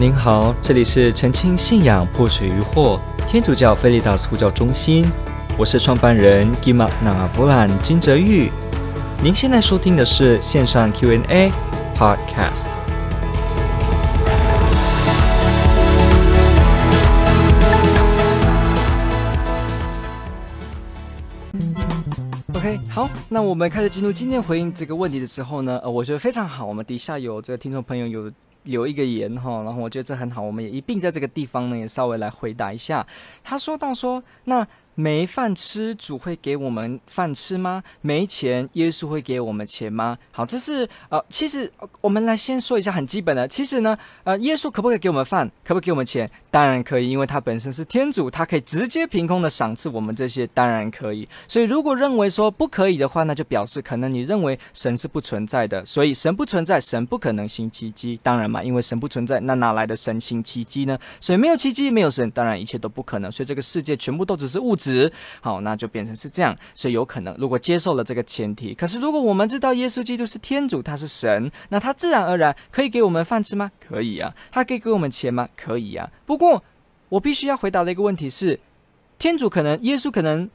您好，这里是澄清信仰破除疑惑天主教菲利达斯呼叫中心，我是创办人吉玛纳布兰金泽玉。您现在收听的是线上 Q&A Podcast。OK，好，那我们开始进入今天回应这个问题的时候呢，呃，我觉得非常好。我们底下有这个听众朋友有。留一个言哈，然后我觉得这很好，我们也一并在这个地方呢，也稍微来回答一下。他说到说那。没饭吃，主会给我们饭吃吗？没钱，耶稣会给我们钱吗？好，这是呃，其实我们来先说一下很基本的。其实呢，呃，耶稣可不可以给我们饭？可不可以给我们钱？当然可以，因为他本身是天主，他可以直接凭空的赏赐我们这些，当然可以。所以如果认为说不可以的话，那就表示可能你认为神是不存在的。所以神不存在，神不可能行奇迹。当然嘛，因为神不存在，那哪来的神行奇迹呢？所以没有奇迹，没有神，当然一切都不可能。所以这个世界全部都只是物质。好，那就变成是这样，所以有可能，如果接受了这个前提，可是如果我们知道耶稣基督是天主，他是神，那他自然而然可以给我们饭吃吗？可以啊。他可以给我们钱吗？可以啊。不过我必须要回答的一个问题是，天主可能，耶稣可能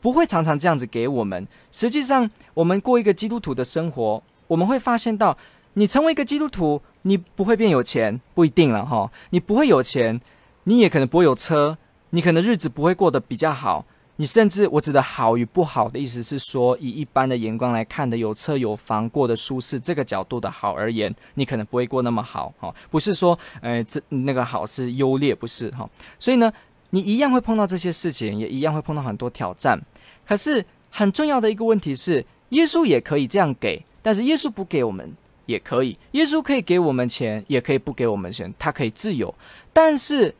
不会常常这样子给我们。实际上，我们过一个基督徒的生活，我们会发现到，你成为一个基督徒，你不会变有钱，不一定了哈。你不会有钱，你也可能不会有车。你可能日子不会过得比较好，你甚至我指的好与不好的意思是说，以一般的眼光来看的，有车有房过得舒适这个角度的好而言，你可能不会过那么好哈，不是说呃这那个好是优劣，不是哈，所以呢，你一样会碰到这些事情，也一样会碰到很多挑战。可是很重要的一个问题是，耶稣也可以这样给，但是耶稣不给我们也可以，耶稣可以给我们钱，也可以不给我们钱，他可以自由，但是。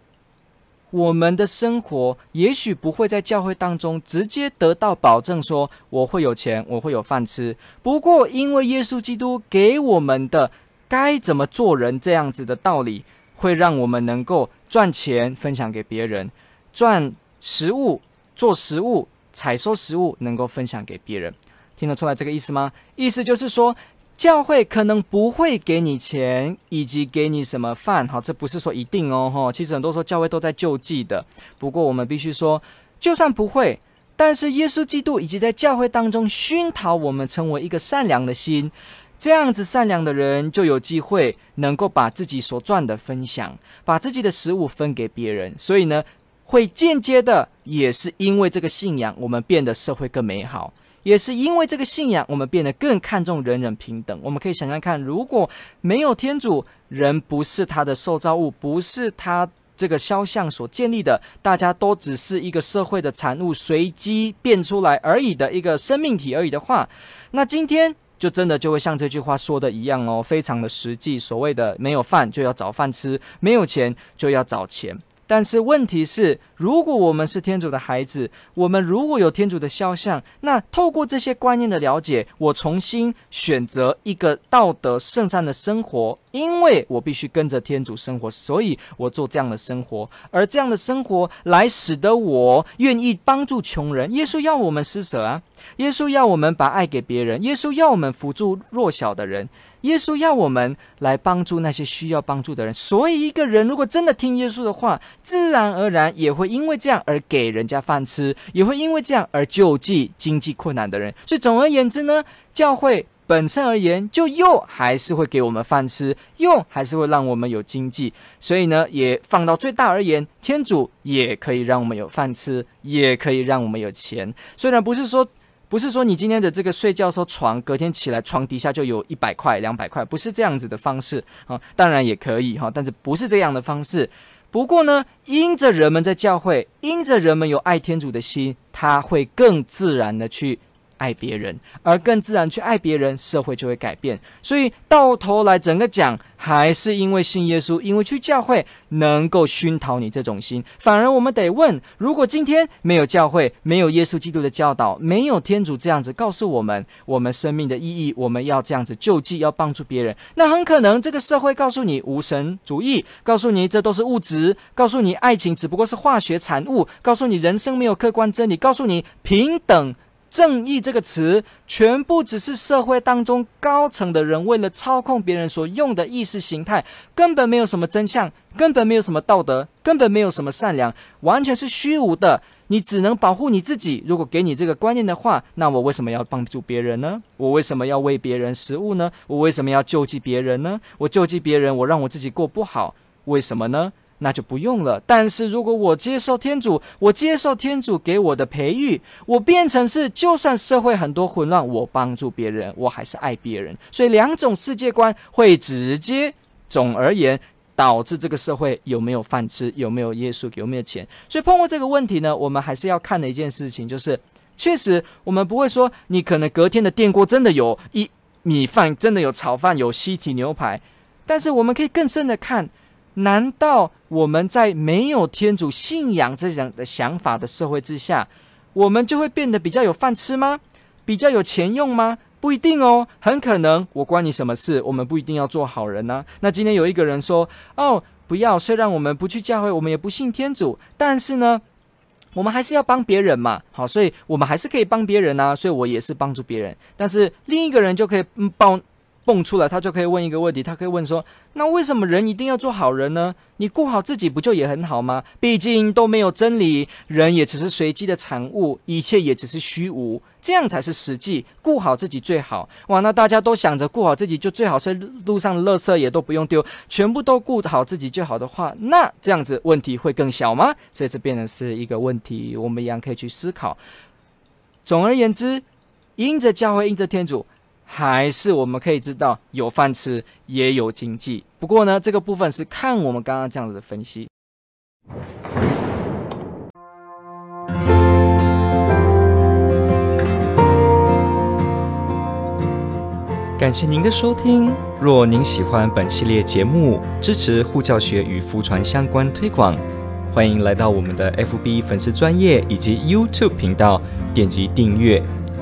我们的生活也许不会在教会当中直接得到保证，说我会有钱，我会有饭吃。不过，因为耶稣基督给我们的该怎么做人这样子的道理，会让我们能够赚钱分享给别人，赚食物做食物采收食物能够分享给别人。听得出来这个意思吗？意思就是说。教会可能不会给你钱，以及给你什么饭，好，这不是说一定哦，哈。其实很多时候教会都在救济的。不过我们必须说，就算不会，但是耶稣基督已经在教会当中熏陶我们成为一个善良的心，这样子善良的人就有机会能够把自己所赚的分享，把自己的食物分给别人。所以呢，会间接的也是因为这个信仰，我们变得社会更美好。也是因为这个信仰，我们变得更看重人人平等。我们可以想想看，如果没有天主，人不是他的受造物，不是他这个肖像所建立的，大家都只是一个社会的产物，随机变出来而已的一个生命体而已的话，那今天就真的就会像这句话说的一样哦，非常的实际。所谓的没有饭就要找饭吃，没有钱就要找钱。但是问题是，如果我们是天主的孩子，我们如果有天主的肖像，那透过这些观念的了解，我重新选择一个道德圣善的生活，因为我必须跟着天主生活，所以我做这样的生活，而这样的生活来使得我愿意帮助穷人。耶稣要我们施舍啊，耶稣要我们把爱给别人，耶稣要我们扶助弱小的人。耶稣要我们来帮助那些需要帮助的人，所以一个人如果真的听耶稣的话，自然而然也会因为这样而给人家饭吃，也会因为这样而救济经济困难的人。所以总而言之呢，教会本身而言，就又还是会给我们饭吃，又还是会让我们有经济。所以呢，也放到最大而言，天主也可以让我们有饭吃，也可以让我们有钱。虽然不是说。不是说你今天的这个睡觉时候床，隔天起来床底下就有一百块、两百块，不是这样子的方式啊。当然也可以哈，但是不是这样的方式。不过呢，因着人们在教会，因着人们有爱天主的心，他会更自然的去。爱别人，而更自然去爱别人，社会就会改变。所以到头来，整个讲还是因为信耶稣，因为去教会能够熏陶你这种心。反而我们得问：如果今天没有教会，没有耶稣基督的教导，没有天主这样子告诉我们我们生命的意义，我们要这样子救济，要帮助别人，那很可能这个社会告诉你无神主义，告诉你这都是物质，告诉你爱情只不过是化学产物，告诉你人生没有客观真理，告诉你平等。正义这个词，全部只是社会当中高层的人为了操控别人所用的意识形态，根本没有什么真相，根本没有什么道德，根本没有什么善良，完全是虚无的。你只能保护你自己。如果给你这个观念的话，那我为什么要帮助别人呢？我为什么要喂别人食物呢？我为什么要救济别人呢？我救济别人，我让我自己过不好，为什么呢？那就不用了。但是如果我接受天主，我接受天主给我的培育，我变成是，就算社会很多混乱，我帮助别人，我还是爱别人。所以两种世界观会直接，总而言。导致这个社会有没有饭吃，有没有耶稣，有没有钱？所以碰过这个问题呢，我们还是要看的一件事情，就是确实我们不会说你可能隔天的电锅真的有一米饭，真的有炒饭，有西提牛排，但是我们可以更深的看，难道我们在没有天主信仰这样的想法的社会之下，我们就会变得比较有饭吃吗？比较有钱用吗？不一定哦，很可能我关你什么事？我们不一定要做好人呢、那今天有一个人说：“哦，不要，虽然我们不去教会，我们也不信天主，但是呢，我们还是要帮别人嘛。好，所以我们还是可以帮别人啊。所以我也是帮助别人。但是另一个人就可以嗯帮。”蹦出来，他就可以问一个问题，他可以问说：“那为什么人一定要做好人呢？你顾好自己不就也很好吗？毕竟都没有真理，人也只是随机的产物，一切也只是虚无，这样才是实际。顾好自己最好。哇，那大家都想着顾好自己就最好，是路上的垃圾也都不用丢，全部都顾好自己就好的话，那这样子问题会更小吗？所以这变成是一个问题，我们一样可以去思考。总而言之，因着教会，因着天主。”还是我们可以知道有饭吃也有经济，不过呢，这个部分是看我们刚刚这样子的分析。感谢您的收听。若您喜欢本系列节目，支持护教学与福传相关推广，欢迎来到我们的 FB 粉丝专业以及 YouTube 频道，点击订阅。